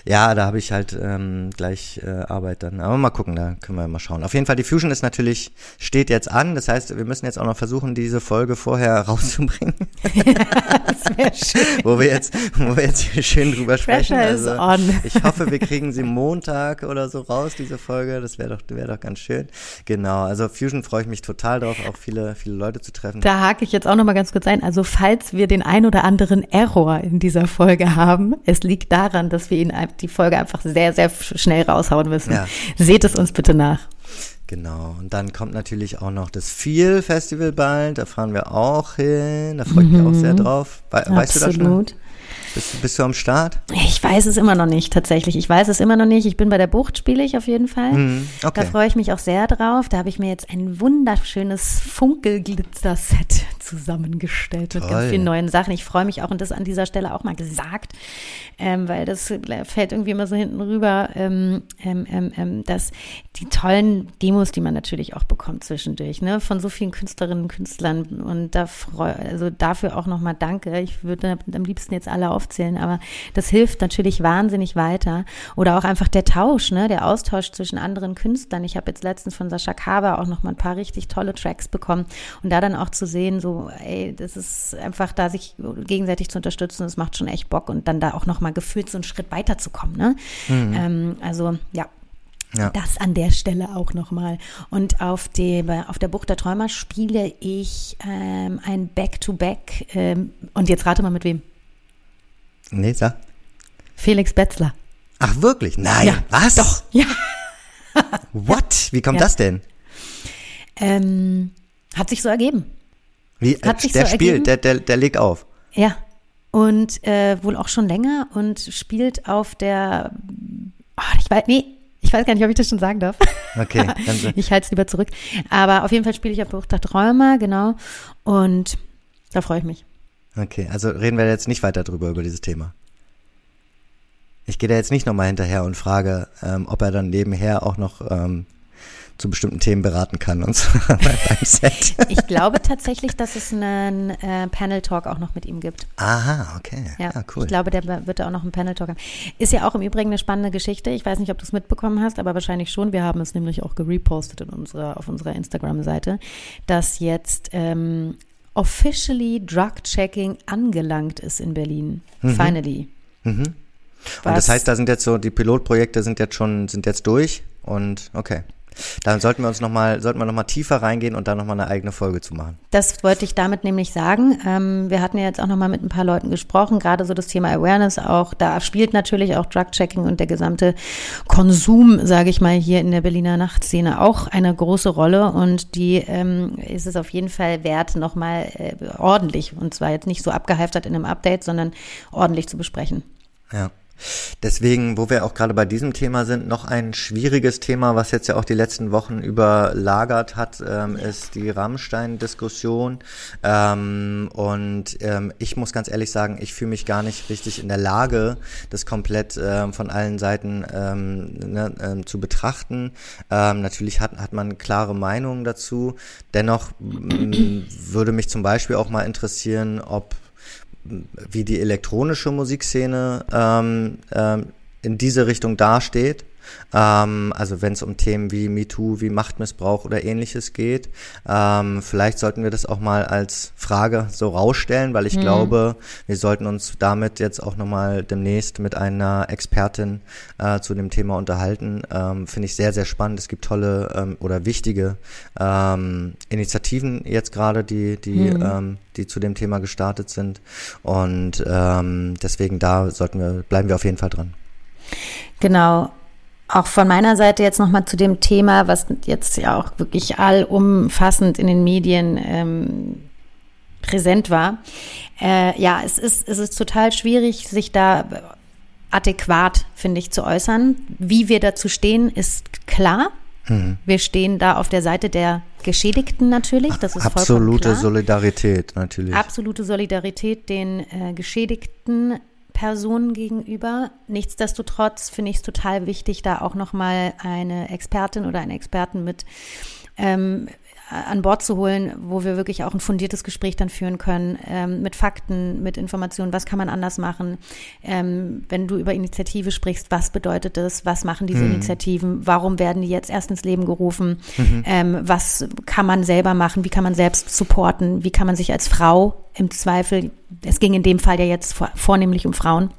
Ja, da habe ich halt ähm, gleich äh, Arbeit dann. Aber mal gucken, da können wir mal schauen. Auf jeden Fall, die Fusion ist natürlich, steht jetzt an. Das heißt, wir müssen jetzt auch noch versuchen, diese Folge vorher rauszubringen. das wäre schön. wo wir jetzt, wo wir jetzt hier schön drüber sprechen. Also, ich hoffe, wir kriegen sie Montag oder so raus, diese Folge. Das wäre doch, wäre doch ganz schön. Genau, also Fusion freue ich mich total drauf, auch viele, viele Leute zu treffen. Da hake ich jetzt auch noch mal ganz kurz ein. Also falls wir den ein oder anderen Error in dieser Folge haben, es liegt daran, dass wir wir ihn die Folge einfach sehr, sehr schnell raushauen müssen. Ja. Seht es uns bitte nach. Genau. Und dann kommt natürlich auch noch das Feel Festival bald. Da fahren wir auch hin. Da freue ich mich auch sehr mhm. drauf. We Absolut. Weißt du das schon? Bist, bist du am Start? Ich weiß es immer noch nicht, tatsächlich. Ich weiß es immer noch nicht. Ich bin bei der Bucht, spiele ich auf jeden Fall. Mm, okay. Da freue ich mich auch sehr drauf. Da habe ich mir jetzt ein wunderschönes Funkelglitzer-Set zusammengestellt mit Toll. ganz vielen neuen Sachen. Ich freue mich auch, und das an dieser Stelle auch mal gesagt, ähm, weil das fällt irgendwie immer so hinten rüber, ähm, ähm, ähm, ähm dass die tollen Demos, die man natürlich auch bekommt zwischendurch, ne, von so vielen Künstlerinnen und Künstlern und da freu, also dafür auch nochmal danke. Ich würde am liebsten jetzt alle aufzählen, aber das hilft natürlich wahnsinnig weiter. Oder auch einfach der Tausch, ne, der Austausch zwischen anderen Künstlern. Ich habe jetzt letztens von Sascha Kaber auch nochmal ein paar richtig tolle Tracks bekommen und da dann auch zu sehen, so, ey, das ist einfach da, sich gegenseitig zu unterstützen, das macht schon echt Bock und dann da auch nochmal gefühlt so einen Schritt weiterzukommen, ne? Mhm. Ähm, also, ja, ja. Das an der Stelle auch nochmal. Und auf, dem, auf der Bucht der Träumer spiele ich ähm, ein Back-to-Back. -Back, ähm, und jetzt rate mal mit wem? Nee, sag. Felix Betzler. Ach, wirklich? Nein. Ja, was? Doch, ja. What? Wie kommt ja. das denn? Ähm, hat sich so ergeben. Wie, hat sich der so spielt, der, der, der legt auf. Ja. Und äh, wohl auch schon länger und spielt auf der, oh, ich weiß, nee, ich weiß gar nicht, ob ich das schon sagen darf. Okay. ich halte es lieber zurück. Aber auf jeden Fall spiele ich auf Bucht der Träumer, genau. Und da freue ich mich. Okay, also reden wir jetzt nicht weiter drüber, über dieses Thema. Ich gehe da jetzt nicht nochmal hinterher und frage, ähm, ob er dann nebenher auch noch ähm, zu bestimmten Themen beraten kann und so beim Set. Ich glaube tatsächlich, dass es einen äh, Panel-Talk auch noch mit ihm gibt. Aha, okay. Ja, ja, cool. Ich glaube, der wird auch noch einen Panel-Talk haben. Ist ja auch im Übrigen eine spannende Geschichte. Ich weiß nicht, ob du es mitbekommen hast, aber wahrscheinlich schon. Wir haben es nämlich auch gerepostet in unserer, auf unserer Instagram-Seite, dass jetzt ähm, officially Drug-Checking angelangt ist in Berlin. Mhm. Finally. Mhm. Und das heißt, da sind jetzt so, die Pilotprojekte sind jetzt schon, sind jetzt durch und okay. Dann sollten wir uns noch mal, sollten wir noch mal tiefer reingehen und da noch mal eine eigene Folge zu machen. Das wollte ich damit nämlich sagen. Ähm, wir hatten ja jetzt auch noch mal mit ein paar Leuten gesprochen, gerade so das Thema Awareness auch. Da spielt natürlich auch Drug-Checking und der gesamte Konsum, sage ich mal, hier in der Berliner Nachtszene auch eine große Rolle und die ähm, ist es auf jeden Fall wert, noch mal äh, ordentlich und zwar jetzt nicht so abgehalftert in einem Update, sondern ordentlich zu besprechen. Ja. Deswegen, wo wir auch gerade bei diesem Thema sind, noch ein schwieriges Thema, was jetzt ja auch die letzten Wochen überlagert hat, ähm, ist die Rammstein-Diskussion. Ähm, und ähm, ich muss ganz ehrlich sagen, ich fühle mich gar nicht richtig in der Lage, das komplett ähm, von allen Seiten ähm, ne, ähm, zu betrachten. Natürlich hat, hat man klare Meinungen dazu. Dennoch würde mich zum Beispiel auch mal interessieren, ob wie die elektronische Musikszene ähm, ähm, in diese Richtung dasteht. Ähm, also wenn es um Themen wie MeToo, wie Machtmissbrauch oder ähnliches geht. Ähm, vielleicht sollten wir das auch mal als Frage so rausstellen, weil ich mhm. glaube, wir sollten uns damit jetzt auch nochmal demnächst mit einer Expertin äh, zu dem Thema unterhalten. Ähm, Finde ich sehr, sehr spannend. Es gibt tolle ähm, oder wichtige ähm, Initiativen jetzt gerade, die, die, mhm. ähm, die zu dem Thema gestartet sind. Und ähm, deswegen da sollten wir, bleiben wir auf jeden Fall dran. Genau. Auch von meiner Seite jetzt nochmal zu dem Thema, was jetzt ja auch wirklich allumfassend in den Medien ähm, präsent war. Äh, ja, es ist, es ist total schwierig, sich da adäquat, finde ich, zu äußern. Wie wir dazu stehen, ist klar. Mhm. Wir stehen da auf der Seite der Geschädigten natürlich. Das ist Absolute Solidarität natürlich. Absolute Solidarität den äh, Geschädigten Personen gegenüber. Nichtsdestotrotz finde ich es total wichtig, da auch nochmal eine Expertin oder einen Experten mit ähm, an Bord zu holen, wo wir wirklich auch ein fundiertes Gespräch dann führen können, ähm, mit Fakten, mit Informationen, was kann man anders machen. Ähm, wenn du über Initiative sprichst, was bedeutet das, was machen diese mhm. Initiativen, warum werden die jetzt erst ins Leben gerufen, mhm. ähm, was kann man selber machen, wie kann man selbst supporten, wie kann man sich als Frau im Zweifel, es ging in dem Fall ja jetzt vor, vornehmlich um Frauen,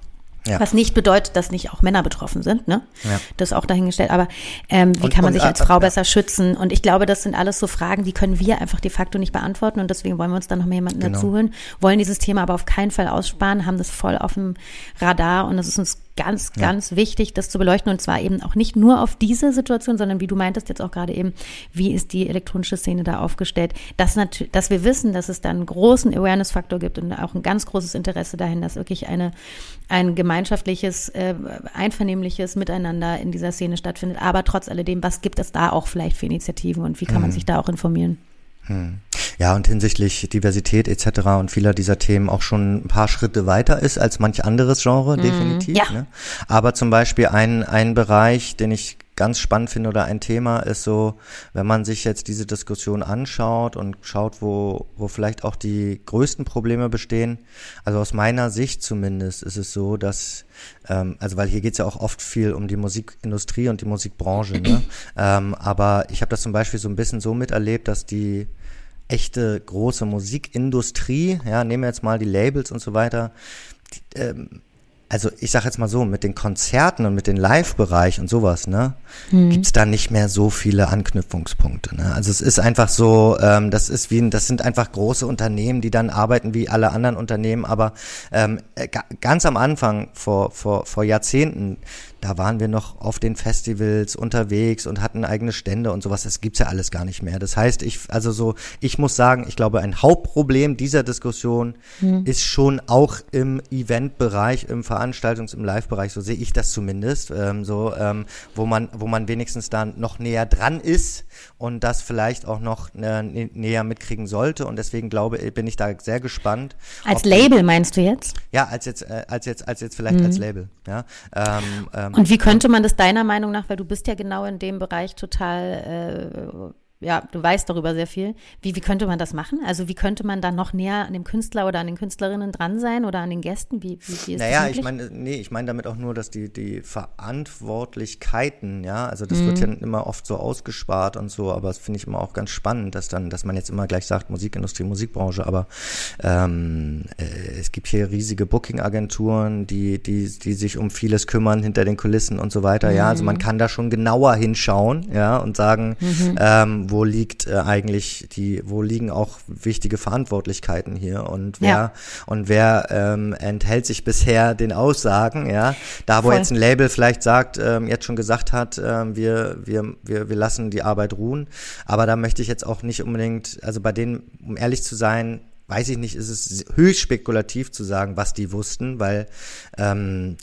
ja. Was nicht bedeutet, dass nicht auch Männer betroffen sind, ne? Ja. Das auch dahingestellt. Aber ähm, wie und, kann man und, sich als äh, Frau ja. besser schützen? Und ich glaube, das sind alles so Fragen, die können wir einfach de facto nicht beantworten. Und deswegen wollen wir uns dann noch mal jemanden genau. dazuholen, wollen dieses Thema aber auf keinen Fall aussparen, haben das voll auf dem Radar und es ist uns ganz, ganz ja. wichtig, das zu beleuchten und zwar eben auch nicht nur auf diese Situation, sondern wie du meintest jetzt auch gerade eben, wie ist die elektronische Szene da aufgestellt, dass, dass wir wissen, dass es da einen großen Awareness-Faktor gibt und auch ein ganz großes Interesse dahin, dass wirklich eine, ein gemeinschaftliches, äh, einvernehmliches Miteinander in dieser Szene stattfindet. Aber trotz alledem, was gibt es da auch vielleicht für Initiativen und wie kann man mhm. sich da auch informieren? Hm. Ja, und hinsichtlich Diversität etc. und vieler dieser Themen auch schon ein paar Schritte weiter ist als manch anderes Genre, mhm. definitiv. Ja. Ne? Aber zum Beispiel ein, ein Bereich, den ich ganz spannend finde oder ein Thema ist so, wenn man sich jetzt diese Diskussion anschaut und schaut, wo, wo vielleicht auch die größten Probleme bestehen. Also aus meiner Sicht zumindest ist es so, dass, ähm, also weil hier geht es ja auch oft viel um die Musikindustrie und die Musikbranche, ne? ähm, aber ich habe das zum Beispiel so ein bisschen so miterlebt, dass die echte große Musikindustrie, ja, nehmen wir jetzt mal die Labels und so weiter, die, ähm, also ich sag jetzt mal so, mit den Konzerten und mit den Live-Bereich und sowas, ne, mhm. gibt's da nicht mehr so viele Anknüpfungspunkte. Ne? Also es ist einfach so, ähm, das ist wie, das sind einfach große Unternehmen, die dann arbeiten wie alle anderen Unternehmen, aber ähm, äh, ganz am Anfang, vor, vor, vor Jahrzehnten, da waren wir noch auf den Festivals unterwegs und hatten eigene Stände und sowas. Das gibt's ja alles gar nicht mehr. Das heißt, ich, also so, ich muss sagen, ich glaube, ein Hauptproblem dieser Diskussion mhm. ist schon auch im Eventbereich, im Veranstaltungs-, im Live-Bereich, so sehe ich das zumindest, ähm, so, ähm, wo man, wo man wenigstens da noch näher dran ist und das vielleicht auch noch äh, näher mitkriegen sollte. Und deswegen glaube, bin ich da sehr gespannt. Als Label meinst du jetzt? Ja, als jetzt, äh, als jetzt, als jetzt vielleicht mhm. als Label. Ja. Ähm, und wie könnte man das deiner Meinung nach, weil du bist ja genau in dem Bereich total äh, ja, du weißt darüber sehr viel. Wie, wie könnte man das machen? Also wie könnte man da noch näher an dem Künstler oder an den Künstlerinnen dran sein oder an den Gästen? Wie, wie, wie ist naja, das ich meine, nee, ich meine damit auch nur, dass die, die Verantwortlichkeiten, ja, also das mhm. wird ja immer oft so ausgespart und so, aber das finde ich immer auch ganz spannend, dass dann, dass man jetzt immer gleich sagt, Musikindustrie, Musikbranche, aber ähm, äh, es gibt hier riesige Booking-Agenturen, die, die, die sich um vieles kümmern hinter den Kulissen und so weiter, mhm. ja, also man mhm. kann da schon genauer hinschauen, ja, und sagen, mhm. ähm, wo liegt äh, eigentlich die, wo liegen auch wichtige Verantwortlichkeiten hier und wer ja. und wer ähm, enthält sich bisher den Aussagen, ja, da wo Voll. jetzt ein Label vielleicht sagt, ähm, jetzt schon gesagt hat, ähm, wir, wir, wir, wir lassen die Arbeit ruhen, aber da möchte ich jetzt auch nicht unbedingt, also bei denen, um ehrlich zu sein, weiß ich nicht, ist es höchst spekulativ zu sagen, was die wussten, weil ähm,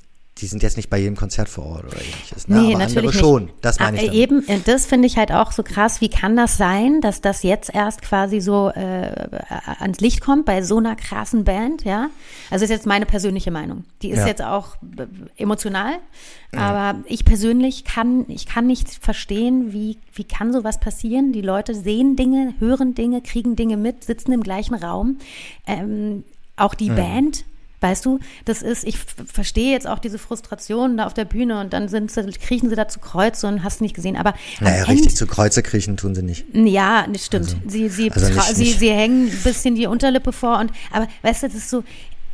die sind jetzt nicht bei jedem Konzert vor Ort oder ähnliches. Ne? Nee, Aber natürlich schon. Das meine ich. Damit. Eben, äh, das finde ich halt auch so krass. Wie kann das sein, dass das jetzt erst quasi so äh, ans Licht kommt bei so einer krassen Band? Ja, also ist jetzt meine persönliche Meinung. Die ist ja. jetzt auch äh, emotional. Mhm. Aber ich persönlich kann, ich kann nicht verstehen, wie, wie kann sowas passieren? Die Leute sehen Dinge, hören Dinge, kriegen Dinge mit, sitzen im gleichen Raum. Ähm, auch die mhm. Band Weißt du, das ist, ich verstehe jetzt auch diese Frustration da auf der Bühne und dann sind sie, kriechen sie da zu Kreuze und hast nicht gesehen. Aber naja, richtig zu Kreuze kriechen tun sie nicht. Ja, das stimmt. Also, sie, sie, also nicht, sie, nicht. sie hängen ein bisschen die Unterlippe vor und, aber weißt du, das ist so,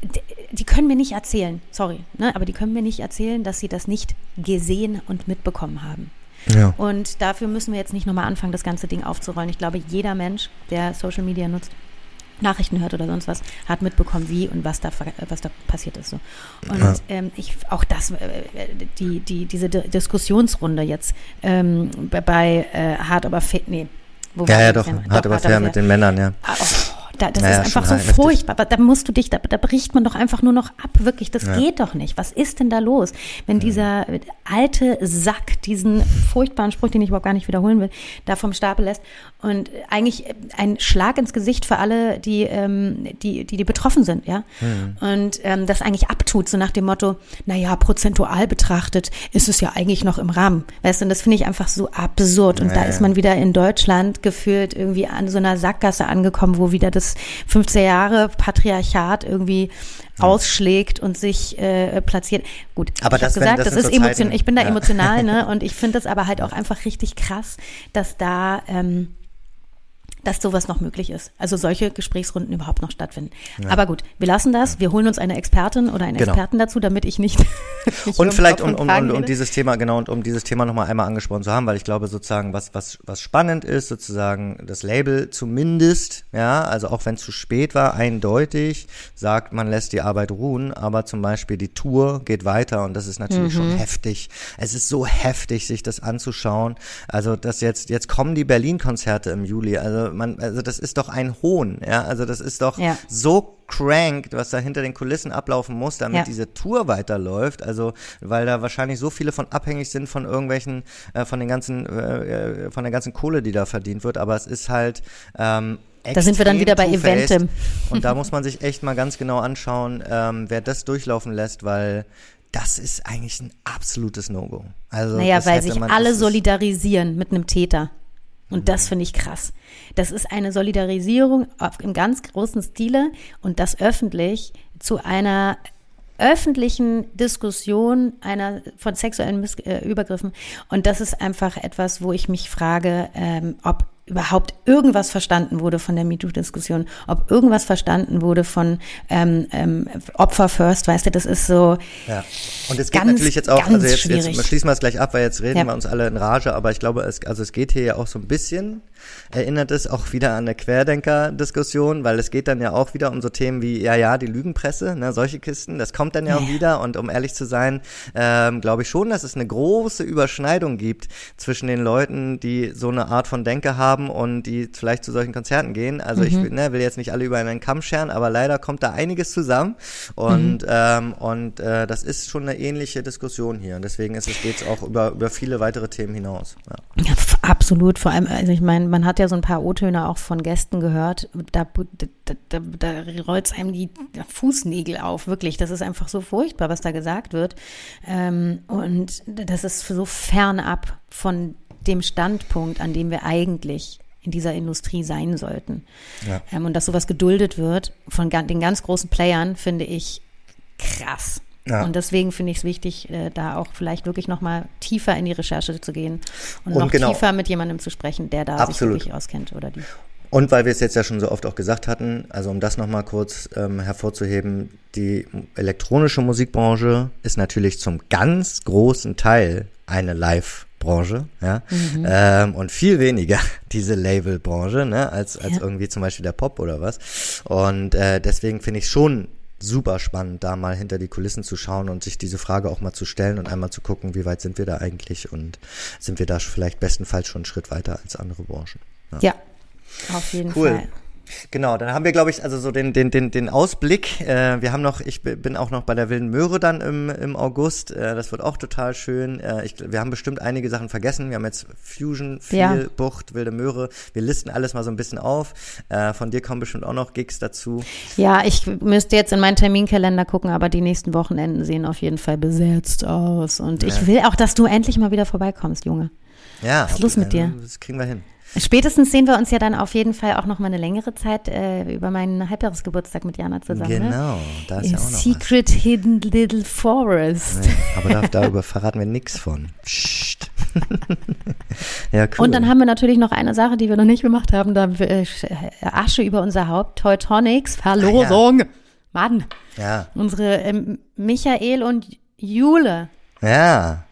die, die können mir nicht erzählen, sorry, ne, aber die können mir nicht erzählen, dass sie das nicht gesehen und mitbekommen haben. Ja. Und dafür müssen wir jetzt nicht nochmal anfangen, das ganze Ding aufzurollen. Ich glaube, jeder Mensch, der Social Media nutzt, Nachrichten hört oder sonst was, hat mitbekommen, wie und was da, was da passiert ist. So. Und ja. ähm, ich auch das, äh, die, die, diese D Diskussionsrunde jetzt ähm, bei äh, Hart aber fit, nee. Wo ja, ja, doch, Hart aber fair mit den Männern, ja. Ah, oh, da, das naja, ist einfach so heftig. furchtbar. Da musst du dich, da, da bricht man doch einfach nur noch ab. Wirklich, das ja. geht doch nicht. Was ist denn da los? Wenn ja. dieser alte Sack diesen furchtbaren Spruch, den ich überhaupt gar nicht wiederholen will, da vom Stapel lässt und eigentlich ein Schlag ins Gesicht für alle, die, ähm, die, die, die betroffen sind, ja. Mhm. Und ähm, das eigentlich abtut, so nach dem Motto, naja, prozentual betrachtet ist es ja eigentlich noch im Rahmen. Weißt du, und das finde ich einfach so absurd. Und da ist man wieder in Deutschland gefühlt irgendwie an so einer Sackgasse angekommen, wo wieder das 15 Jahre Patriarchat irgendwie ausschlägt und sich äh, platziert. Gut, aber ich habe gesagt, das, das ist emotional. Ich bin da ja. emotional, ne? Und ich finde das aber halt auch einfach richtig krass, dass da ähm, dass sowas noch möglich ist. Also solche Gesprächsrunden überhaupt noch stattfinden. Ja. Aber gut, wir lassen das. Wir holen uns eine Expertin oder einen genau. Experten dazu, damit ich nicht. nicht und vielleicht um, um, um, um dieses Thema, genau, und um dieses Thema nochmal einmal angesprochen zu haben, weil ich glaube sozusagen, was, was, was spannend ist, sozusagen das Label zumindest, ja, also auch wenn es zu spät war, eindeutig sagt, man lässt die Arbeit ruhen, aber zum Beispiel die Tour geht weiter und das ist natürlich mhm. schon heftig. Es ist so heftig, sich das anzuschauen. Also das jetzt, jetzt kommen die Berlin-Konzerte im Juli. Also man, also das ist doch ein Hohn, ja. Also das ist doch ja. so cranked, was da hinter den Kulissen ablaufen muss, damit ja. diese Tour weiterläuft. Also, weil da wahrscheinlich so viele von abhängig sind von irgendwelchen, äh, von den ganzen, äh, äh von der ganzen Kohle, die da verdient wird. Aber es ist halt, ähm, da sind wir dann wieder bei Eventem. Und da muss man sich echt mal ganz genau anschauen, ähm, wer das durchlaufen lässt, weil das ist eigentlich ein absolutes No-Go. Also, naja, weil sich alle solidarisieren mit einem Täter. Und das finde ich krass. Das ist eine Solidarisierung im ganz großen Stile und das öffentlich zu einer öffentlichen Diskussion einer von sexuellen Miss äh, Übergriffen. Und das ist einfach etwas, wo ich mich frage, ähm, ob überhaupt irgendwas verstanden wurde von der MeToo-Diskussion, ob irgendwas verstanden wurde von ähm, ähm, Opfer First, weißt du, das ist so. Ja. Und es geht ganz, natürlich jetzt auch, also jetzt, jetzt schließen wir es gleich ab, weil jetzt reden ja. wir uns alle in Rage, aber ich glaube, es, also es geht hier ja auch so ein bisschen erinnert es auch wieder an eine Querdenker-Diskussion, weil es geht dann ja auch wieder um so Themen wie, ja, ja, die Lügenpresse, ne, solche Kisten, das kommt dann ja, ja. auch wieder. Und um ehrlich zu sein, ähm, glaube ich schon, dass es eine große Überschneidung gibt zwischen den Leuten, die so eine Art von Denke haben und die vielleicht zu solchen Konzerten gehen. Also mhm. ich ne, will jetzt nicht alle über einen Kamm scheren, aber leider kommt da einiges zusammen. Und, mhm. ähm, und äh, das ist schon eine ähnliche Diskussion hier. Und deswegen ist es geht auch über, über viele weitere Themen hinaus. Ja. Absolut. Vor allem, also ich meine, man hat ja so ein paar O-Töne auch von Gästen gehört. Da, da, da, da rollt einem die Fußnägel auf, wirklich. Das ist einfach so furchtbar, was da gesagt wird. Ähm, und das ist so fernab von dem Standpunkt, an dem wir eigentlich in dieser Industrie sein sollten. Ja. Ähm, und dass sowas geduldet wird von den ganz großen Playern, finde ich krass. Ja. Und deswegen finde ich es wichtig, äh, da auch vielleicht wirklich nochmal tiefer in die Recherche zu gehen und, und noch genau. tiefer mit jemandem zu sprechen, der da Absolut. sich wirklich auskennt oder die. Und weil wir es jetzt ja schon so oft auch gesagt hatten, also um das nochmal kurz ähm, hervorzuheben, die elektronische Musikbranche ist natürlich zum ganz großen Teil eine Live-Branche, ja, mhm. ähm, und viel weniger diese Label-Branche, ne, als, als ja. irgendwie zum Beispiel der Pop oder was. Und äh, deswegen finde ich schon super spannend, da mal hinter die Kulissen zu schauen und sich diese Frage auch mal zu stellen und einmal zu gucken, wie weit sind wir da eigentlich und sind wir da vielleicht bestenfalls schon einen Schritt weiter als andere Branchen. Ja, ja auf jeden cool. Fall. Genau, dann haben wir, glaube ich, also so den, den, den, den Ausblick. Äh, wir haben noch, ich bin auch noch bei der Wilden Möhre dann im, im August. Äh, das wird auch total schön. Äh, ich, wir haben bestimmt einige Sachen vergessen. Wir haben jetzt Fusion, viel, ja. Bucht, Wilde Möhre. Wir listen alles mal so ein bisschen auf. Äh, von dir kommen bestimmt auch noch Gigs dazu. Ja, ich müsste jetzt in meinen Terminkalender gucken, aber die nächsten Wochenenden sehen auf jeden Fall besetzt aus. Und ja. ich will auch, dass du endlich mal wieder vorbeikommst, Junge. Ja. Was ist los mit dir? Das kriegen wir hin. Spätestens sehen wir uns ja dann auf jeden Fall auch noch mal eine längere Zeit äh, über meinen Halbjahresgeburtstag mit Jana zusammen. Ne? Genau, da ist ja auch noch Secret was. Hidden Little Forest. Nee, aber da, darüber verraten wir nichts von. Psst. ja, cool. Und dann haben wir natürlich noch eine Sache, die wir noch nicht gemacht haben. Da äh, Asche über unser Haupt. Teutonics, Verlosung. Ah, ja. Mann. Ja. Unsere ähm, Michael und Jule. Ja.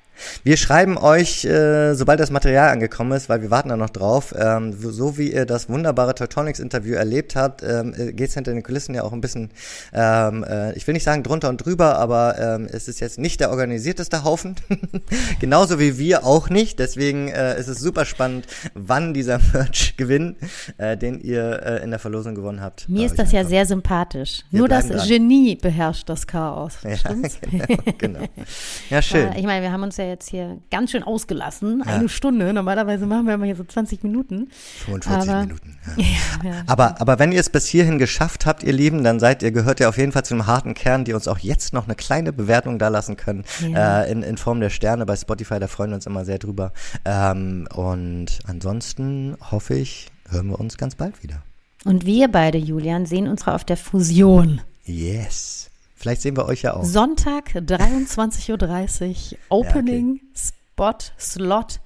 Wir schreiben euch, äh, sobald das Material angekommen ist, weil wir warten da noch drauf, ähm, so wie ihr das wunderbare Teutonics-Interview erlebt habt, ähm, äh, geht es hinter den Kulissen ja auch ein bisschen, ähm, äh, ich will nicht sagen drunter und drüber, aber ähm, es ist jetzt nicht der organisierteste Haufen, genauso wie wir auch nicht. Deswegen äh, ist es super spannend, wann dieser Merch gewinnt, äh, den ihr äh, in der Verlosung gewonnen habt. Mir ist das ja sehr sympathisch. Wir Nur das dran. Genie beherrscht das Chaos. Ja, genau, genau. Ja, schön. ich meine, wir haben uns ja jetzt hier ganz schön ausgelassen. Ja. Eine Stunde. Normalerweise machen wir immer hier so 20 Minuten. 45 aber, Minuten. Ja. Ja, aber, aber wenn ihr es bis hierhin geschafft habt, ihr Lieben, dann seid ihr, gehört ihr auf jeden Fall zu einem harten Kern, die uns auch jetzt noch eine kleine Bewertung da lassen können. Äh, in, in Form der Sterne bei Spotify, da freuen wir uns immer sehr drüber. Ähm, und ansonsten hoffe ich, hören wir uns ganz bald wieder. Und wir beide, Julian, sehen uns auf der Fusion. Yes. Vielleicht sehen wir euch ja auch. Sonntag, 23.30 Uhr, Opening, ja, okay. Spot, Slot,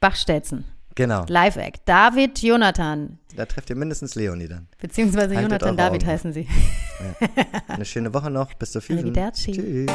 Bachstelzen. Genau. Live-Act. David Jonathan. Da trefft ihr mindestens Leonie dann. Beziehungsweise Haltet Jonathan David Augen heißen sie. Ja. Eine schöne Woche noch. Bis zur. Tschüss. Tschüss.